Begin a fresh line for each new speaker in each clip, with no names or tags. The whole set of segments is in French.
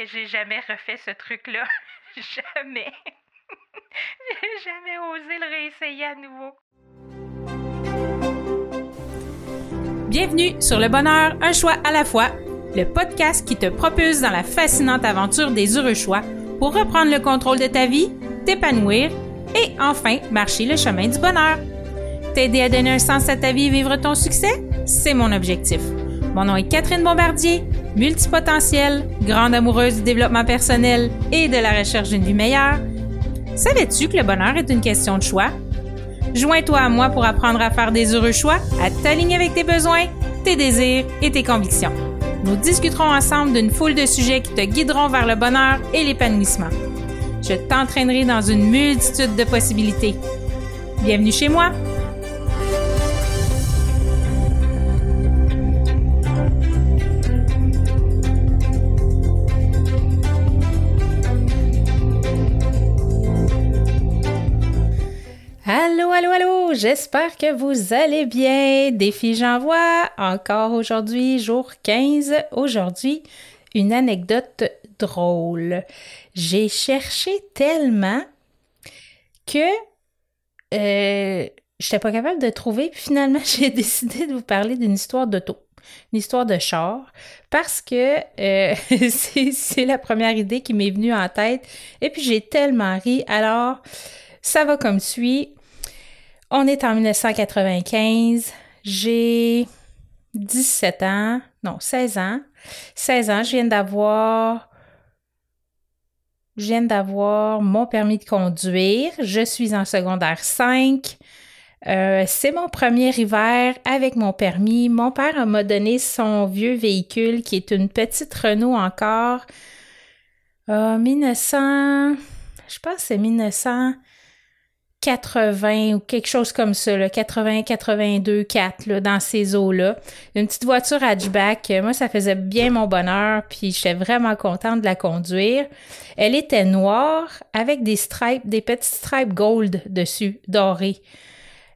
que j'ai jamais refait ce truc-là. jamais. j'ai jamais osé le réessayer à nouveau.
Bienvenue sur Le Bonheur, un choix à la fois, le podcast qui te propulse dans la fascinante aventure des heureux choix pour reprendre le contrôle de ta vie, t'épanouir et enfin marcher le chemin du bonheur. T'aider à donner un sens à ta vie et vivre ton succès, c'est mon objectif. Mon nom est Catherine Bombardier, multipotentielle, grande amoureuse du développement personnel et de la recherche d'une vie meilleure. Savais-tu que le bonheur est une question de choix? Joins-toi à moi pour apprendre à faire des heureux choix, à t'aligner avec tes besoins, tes désirs et tes convictions. Nous discuterons ensemble d'une foule de sujets qui te guideront vers le bonheur et l'épanouissement. Je t'entraînerai dans une multitude de possibilités. Bienvenue chez moi! Allô, allô, allô, j'espère que vous allez bien. Défi j'envoie, encore aujourd'hui, jour 15. Aujourd'hui, une anecdote drôle. J'ai cherché tellement que euh, je n'étais pas capable de trouver, puis finalement, j'ai décidé de vous parler d'une histoire d'auto, une histoire de char, parce que euh, c'est la première idée qui m'est venue en tête, et puis j'ai tellement ri. Alors, ça va comme suit. On est en 1995. J'ai 17 ans. Non, 16 ans. 16 ans. Je viens d'avoir. Je viens d'avoir mon permis de conduire. Je suis en secondaire 5. Euh, c'est mon premier hiver avec mon permis. Mon père m'a donné son vieux véhicule qui est une petite Renault encore. Euh, 1900, je pense que c'est 1900. 80 ou quelque chose comme ça, là, 80, 82, 4, là, dans ces eaux-là. Une petite voiture hatchback. Moi, ça faisait bien mon bonheur, puis j'étais vraiment contente de la conduire. Elle était noire avec des stripes, des petites stripes gold dessus, dorées.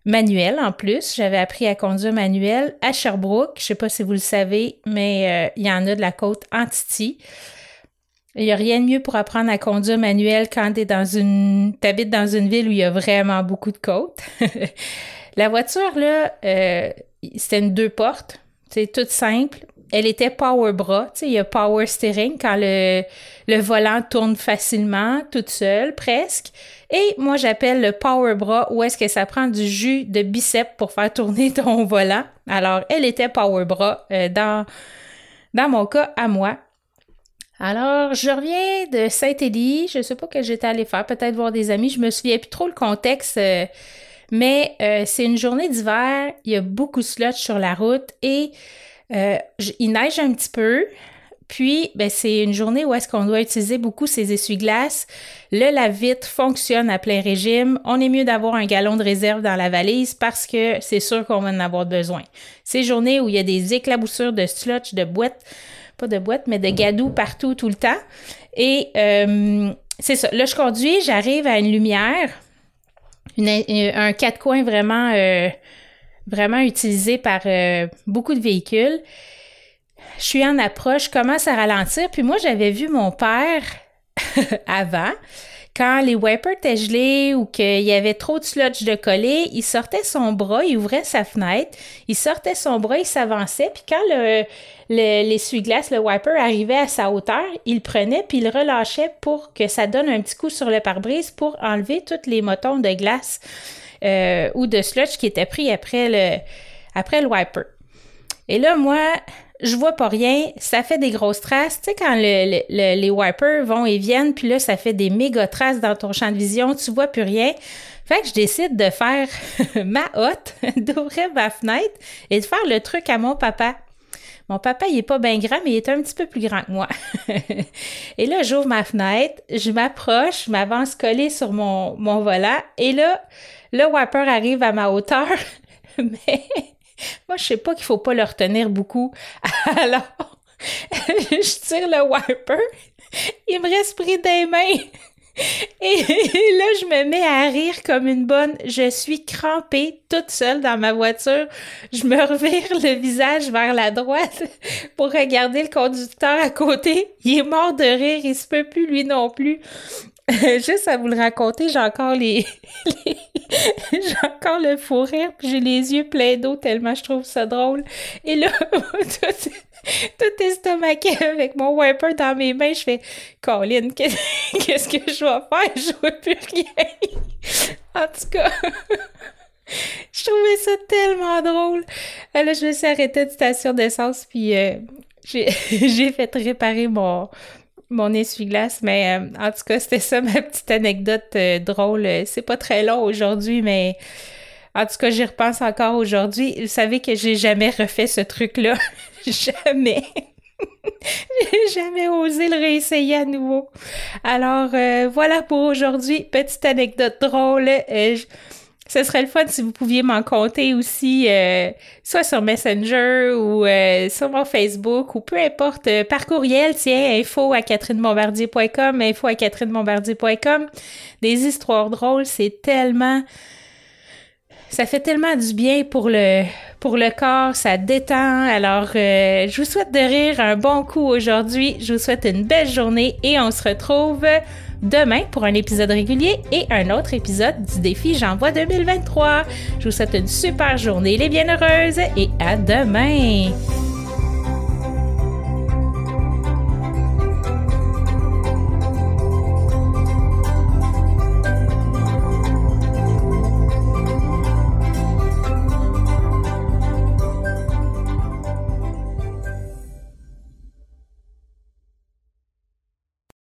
Manuel en plus, j'avais appris à conduire manuel à Sherbrooke. Je sais pas si vous le savez, mais euh, il y en a de la côte Antiti. Il n'y a rien de mieux pour apprendre à conduire manuel quand tu dans une habites dans une ville où il y a vraiment beaucoup de côtes. la voiture, là, euh, c'était une deux portes. C'est toute simple. Elle était power bras. Il y a power steering quand le, le volant tourne facilement, toute seule, presque. Et moi, j'appelle le power bras où est-ce que ça prend du jus de biceps pour faire tourner ton volant. Alors, elle était power bras euh, dans, dans mon cas à moi. Alors, je reviens de Saint-Élie. Je ne sais pas que j'étais allée faire, peut-être voir des amis. Je me souviens plus trop le contexte, euh, mais euh, c'est une journée d'hiver. Il y a beaucoup de slush sur la route et euh, il neige un petit peu. Puis, ben, c'est une journée où est-ce qu'on doit utiliser beaucoup ces essuie-glaces. Le lave-vitre fonctionne à plein régime. On est mieux d'avoir un galon de réserve dans la valise parce que c'est sûr qu'on va en avoir besoin. Ces journées où il y a des éclaboussures de slotch, de boîtes, pas de boîte, mais de gadou partout, tout le temps. Et euh, c'est ça. Là, je conduis, j'arrive à une lumière, un quatre coins vraiment, euh, vraiment utilisé par euh, beaucoup de véhicules. Je suis en approche, je commence à ralentir, puis moi, j'avais vu mon père avant quand les wipers étaient gelés ou qu'il y avait trop de sludge de coller, il sortait son bras, il ouvrait sa fenêtre, il sortait son bras, il s'avançait, puis quand le, l'essuie-glace, le, wiper arrivait à sa hauteur, il prenait puis il relâchait pour que ça donne un petit coup sur le pare-brise pour enlever tous les motons de glace euh, ou de sludge qui étaient pris après le, après le wiper. Et là, moi, je vois pas rien, ça fait des grosses traces. Tu sais, quand les wipers vont et viennent, puis là, ça fait des méga traces dans ton champ de vision, tu vois plus rien. Fait que je décide de faire ma hotte, d'ouvrir ma fenêtre et de faire le truc à mon papa. Mon papa, il est pas bien grand, mais il est un petit peu plus grand que moi. et là, j'ouvre ma fenêtre, je m'approche, je m'avance collé sur mon, mon volant, et là, le wiper arrive à ma hauteur, mais moi, je sais pas qu'il faut pas le retenir beaucoup. Alors, je tire le wiper. Il me reste pris des mains. Et là, je me mets à rire comme une bonne. Je suis crampée toute seule dans ma voiture. Je me revire le visage vers la droite pour regarder le conducteur à côté. Il est mort de rire, il se peut plus lui non plus. Juste à vous le raconter, j'ai encore les, j'ai encore le fou rire, puis j'ai les yeux pleins d'eau tellement je trouve ça drôle. Et là, tout, tout estomaqué avec mon wiper dans mes mains, je fais Colin, qu'est-ce que je vais faire? Je vois plus rien. En tout cas. je trouvais ça tellement drôle. Là, je me suis arrêtée de station d'essence, puis euh, j'ai fait réparer mon, mon essuie-glace, mais euh, en tout cas, c'était ça ma petite anecdote euh, drôle. C'est pas très long aujourd'hui, mais en tout cas, j'y repense encore aujourd'hui. Vous savez que j'ai jamais refait ce truc-là. jamais. j'ai jamais osé le réessayer à nouveau. Alors, euh, voilà pour aujourd'hui. Petite anecdote drôle. Ce serait le fun si vous pouviez m'en compter aussi, euh, soit sur Messenger ou euh, sur mon Facebook ou peu importe, euh, par courriel, tiens, info à catherinemombardier.com, info à catherinemombardier.com. Des histoires drôles, c'est tellement... Ça fait tellement du bien pour le, corps, ça détend. Alors, je vous souhaite de rire un bon coup aujourd'hui. Je vous souhaite une belle journée et on se retrouve demain pour un épisode régulier et un autre épisode du défi J'envoie 2023. Je vous souhaite une super journée les bienheureuses et à demain!